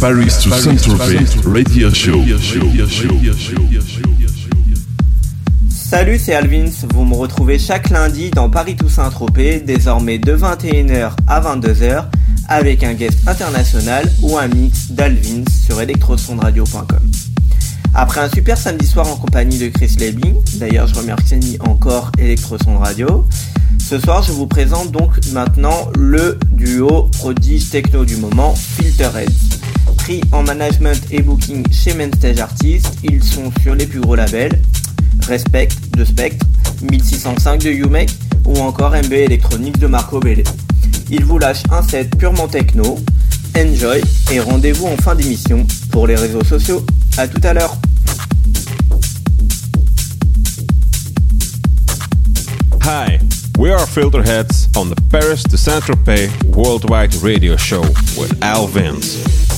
Paris to Saint-Tropez Radio Show. Salut, c'est Alvins. Vous me retrouvez chaque lundi dans Paris to Saint-Tropez, désormais de 21h à 22h, avec un guest international ou un mix d'Alvins sur electrosondradio.com. Après un super samedi soir en compagnie de Chris Lebing, d'ailleurs je remercie encore Electrosond Radio, ce soir je vous présente donc maintenant le duo prodige techno du moment, Filterheads en management et booking chez Mainstage Artists. Ils sont sur les plus gros labels Respect de Spectre, 1605 de UMake ou encore MB Electronics de Marco Belle. Ils vous lâchent un set purement techno. Enjoy et rendez-vous en fin d'émission pour les réseaux sociaux. A tout à l'heure. Hi, we are Filterheads on the Paris to Saint-Tropez Worldwide Radio Show with Al Vince.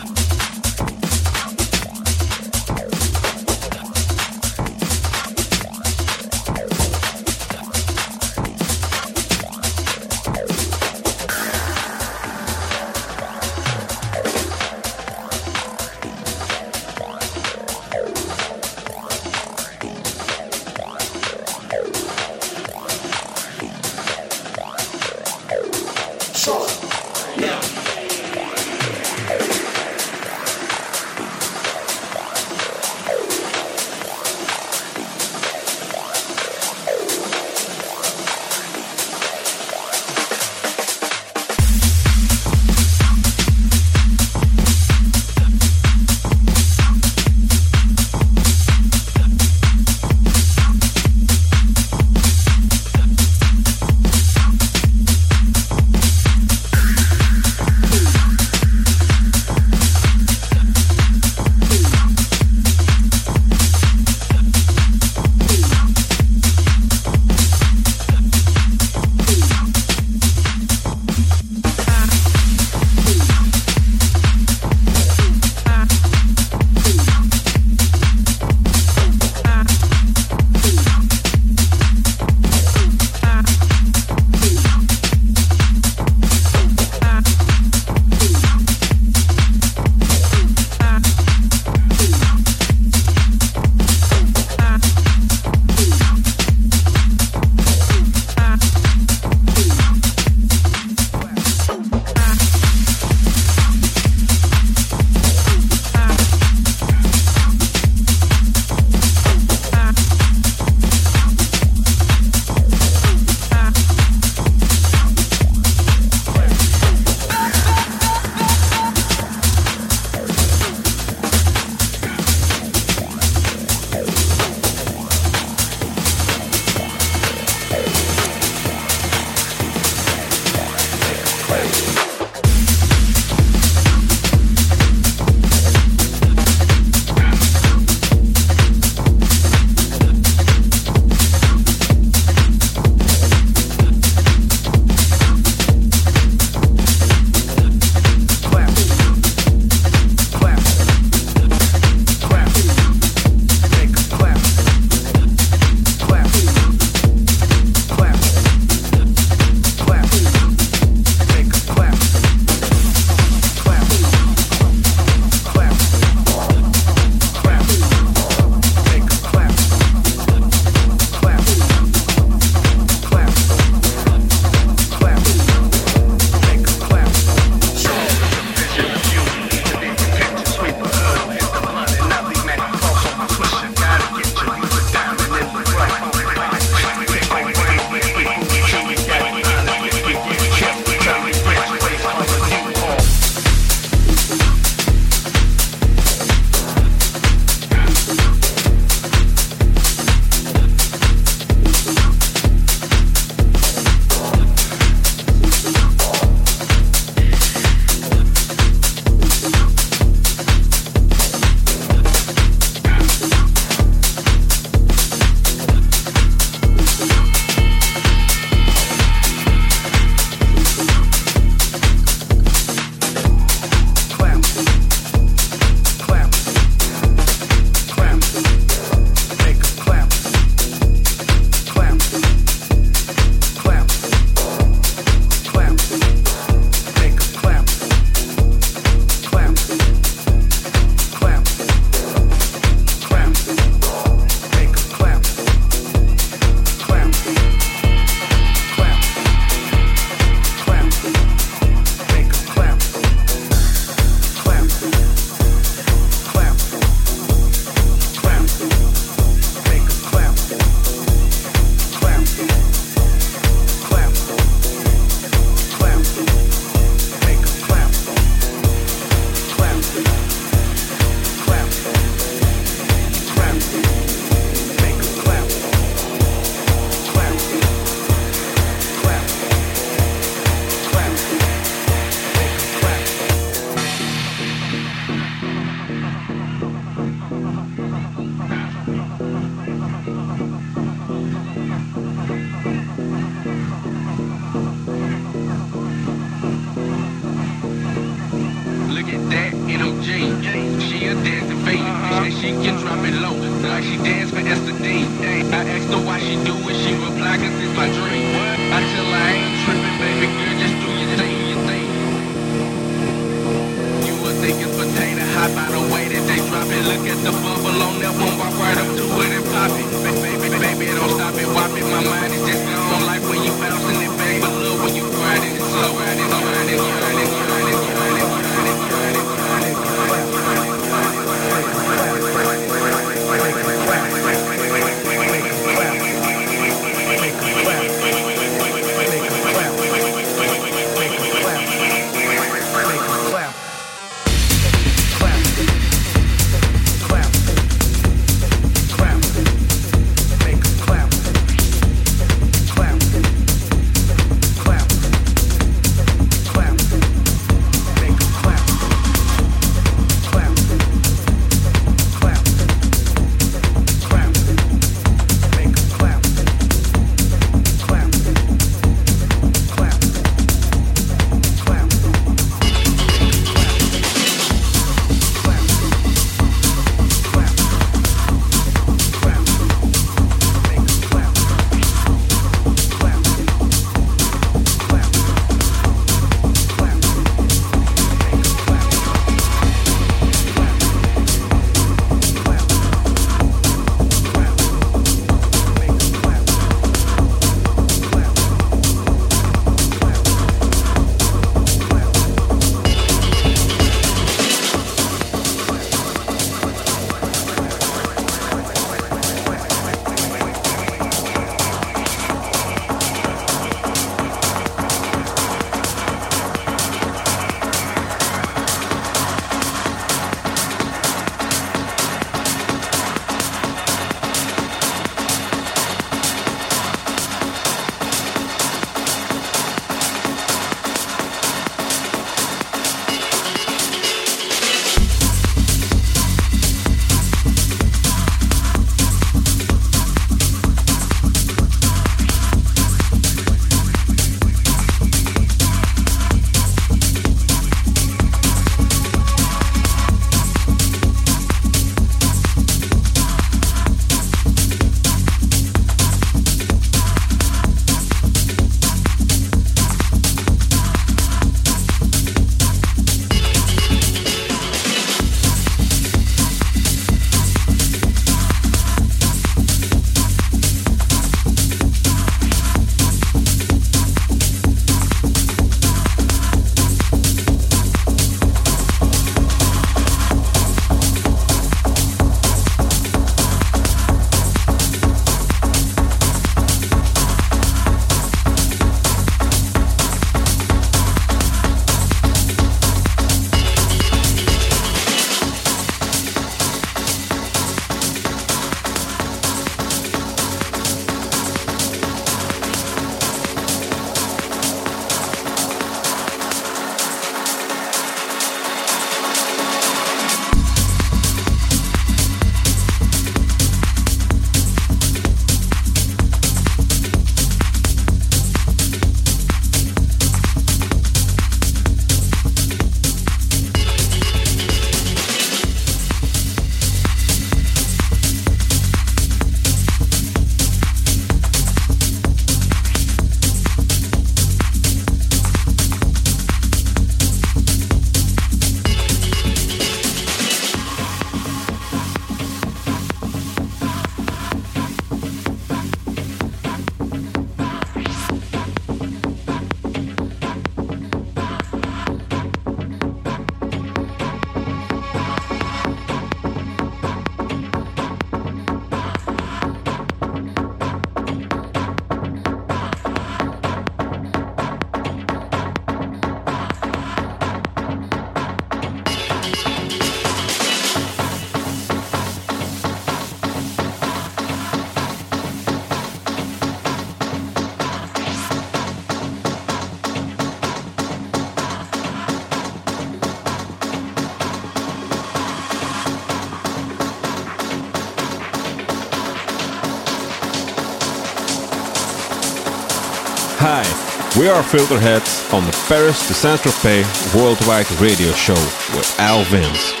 We are Filterheads on the Paris to Saint-Tropez Worldwide Radio Show with Al Vince.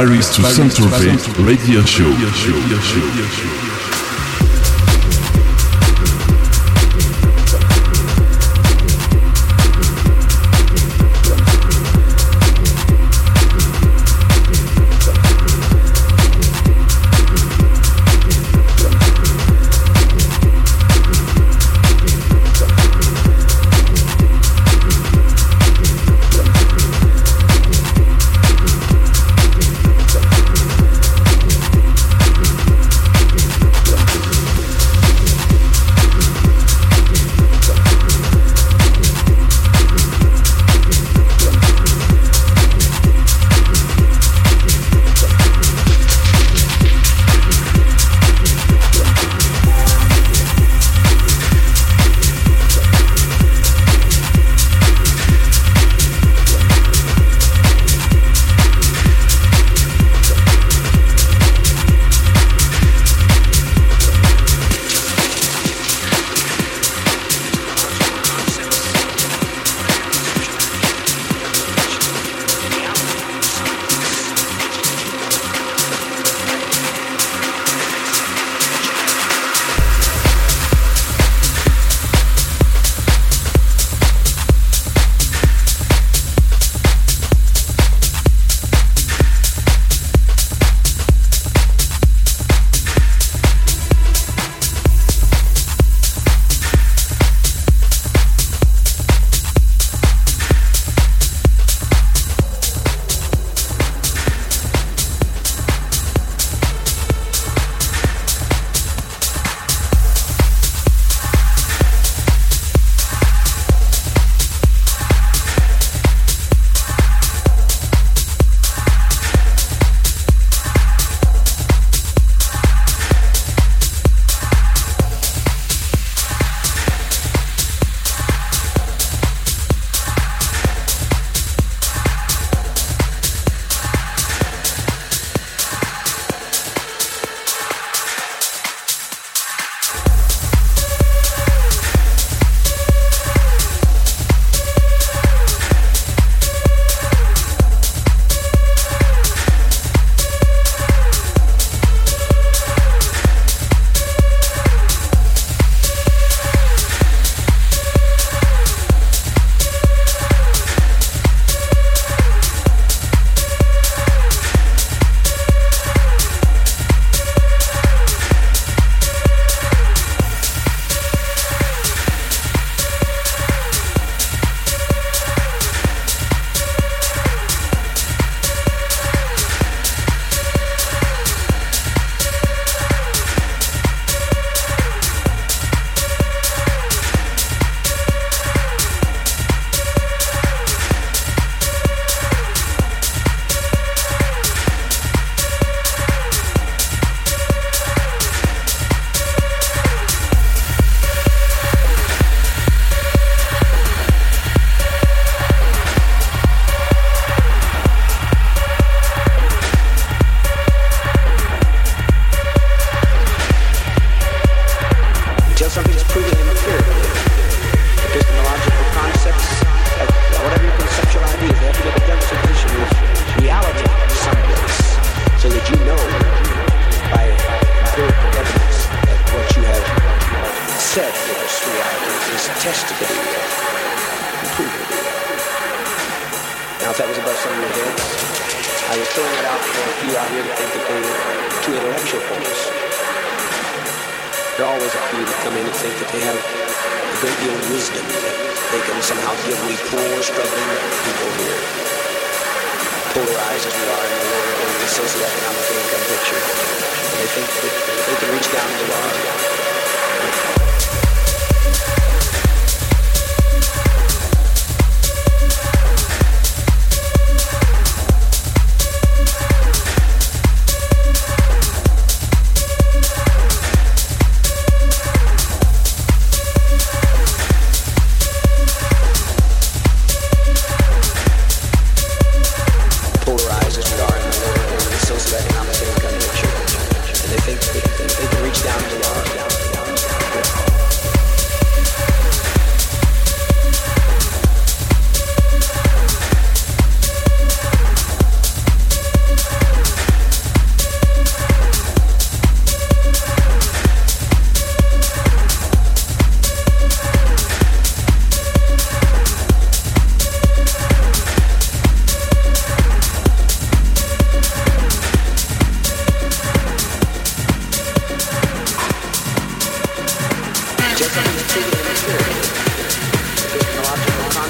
Paris to Saint-Tropez Radio Show. Now, if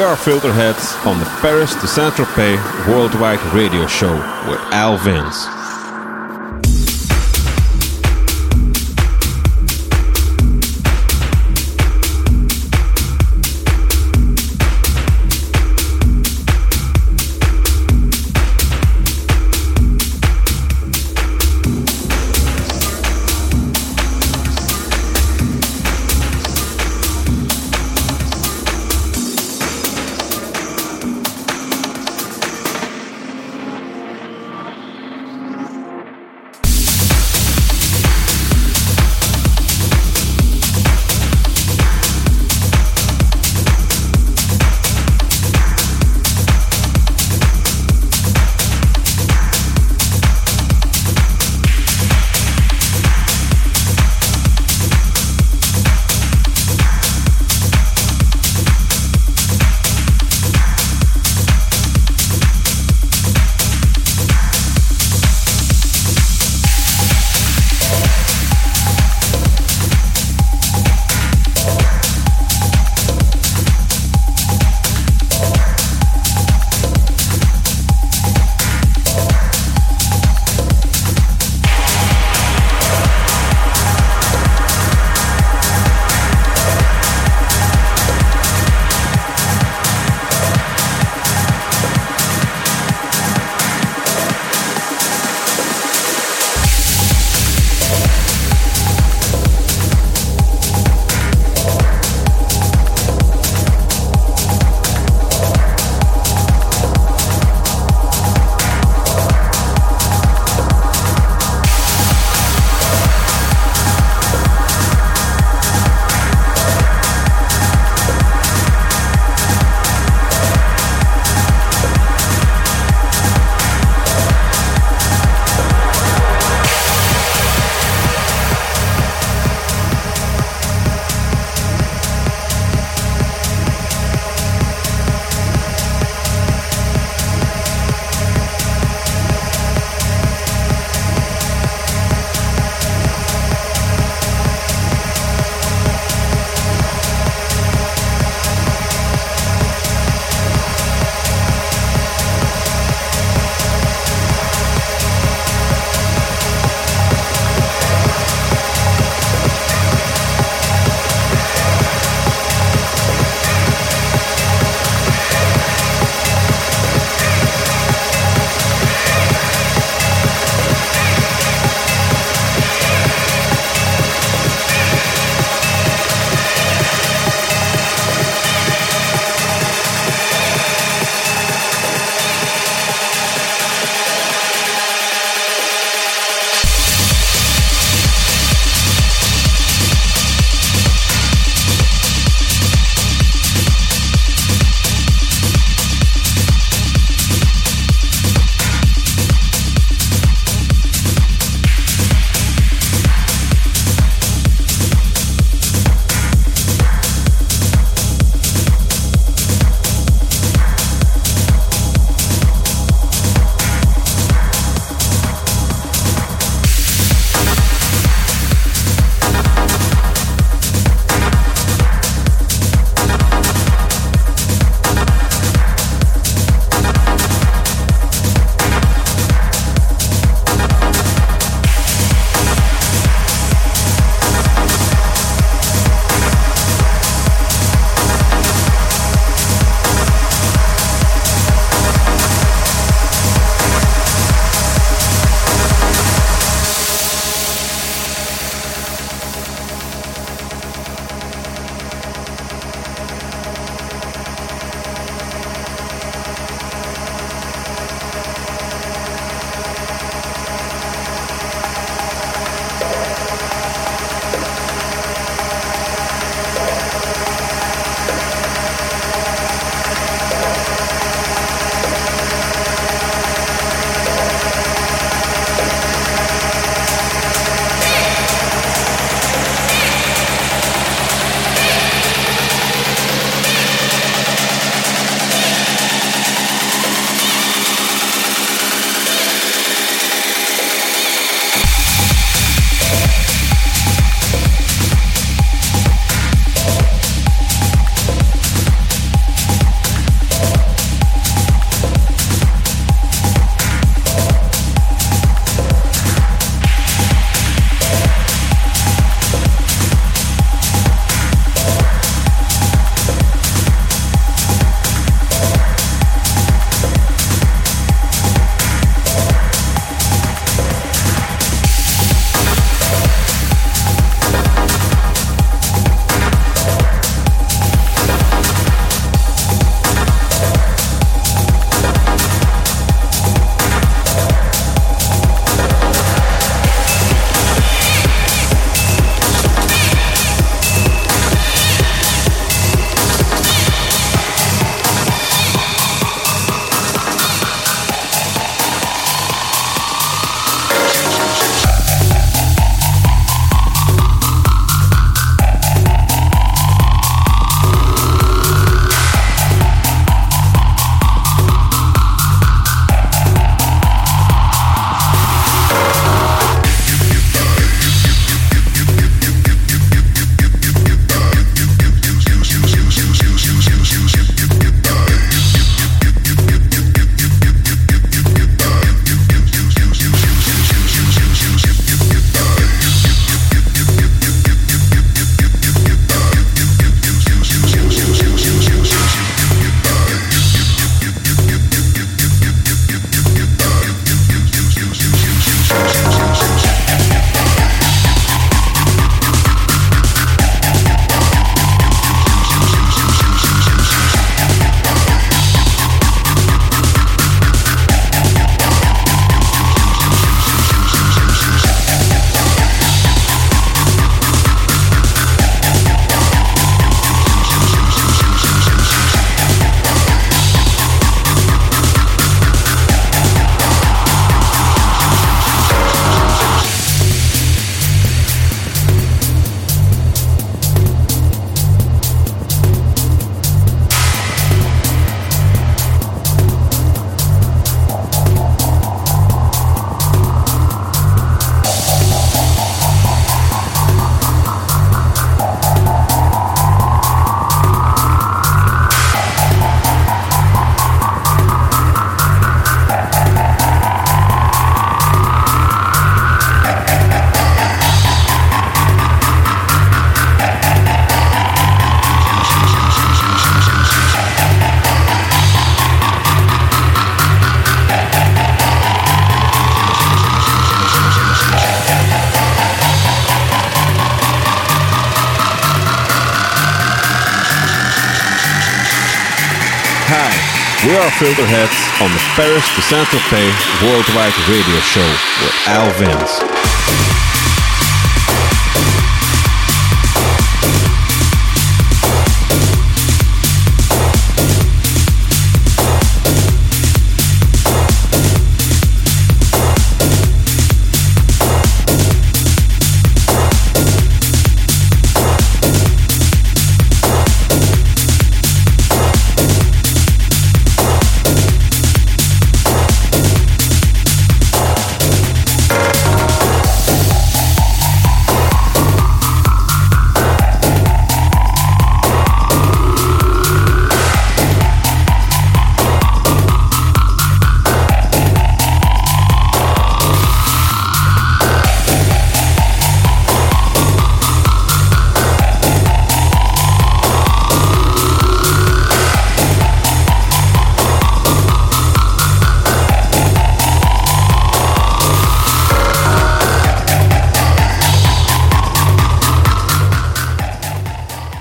we are Filterheads on the Paris to Saint Tropez Worldwide Radio Show with Al Vince. Hi, we are Filterheads on the Paris to Saint-Tropez Worldwide Radio Show with Al Vince.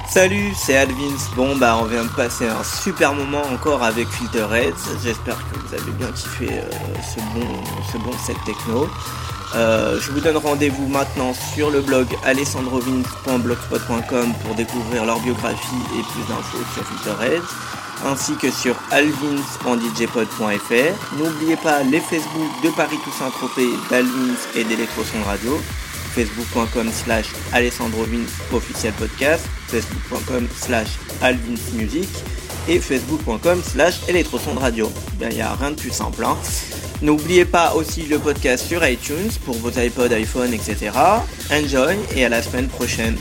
Salut, c'est Alvins. Bon, bah, on vient de passer un super moment encore avec Filterheads. J'espère que vous avez bien kiffé euh, ce, bon, ce set techno. Euh, je vous donne rendez-vous maintenant sur le blog alessandrovins.blogspot.com pour découvrir leur biographie et plus d'infos sur Filterheads, ainsi que sur alvins.djpod.fr. N'oubliez pas les Facebook de Paris Toussaint Tropez, d'Alvins et d'Electroson Radio facebook.com slash alessandrovins officiel podcast, facebook.com slash alvinsmusic et facebook.com slash électrosonde radio. Il n'y a rien de plus simple. Hein. N'oubliez pas aussi le podcast sur iTunes pour vos iPods, iPhone, etc. Enjoy et à la semaine prochaine.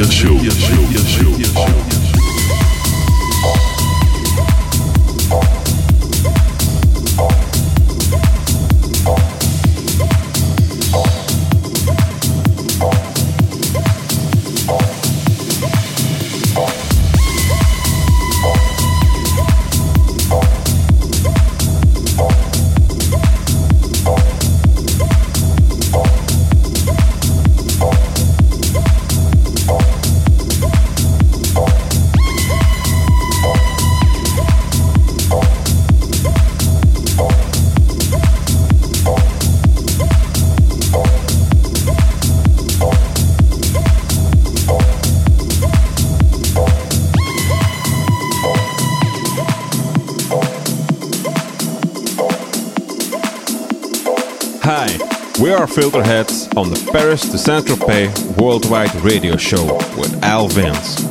Radio Show. Filterheads on the Paris to Saint-Tropez Worldwide Radio Show with Al Vince.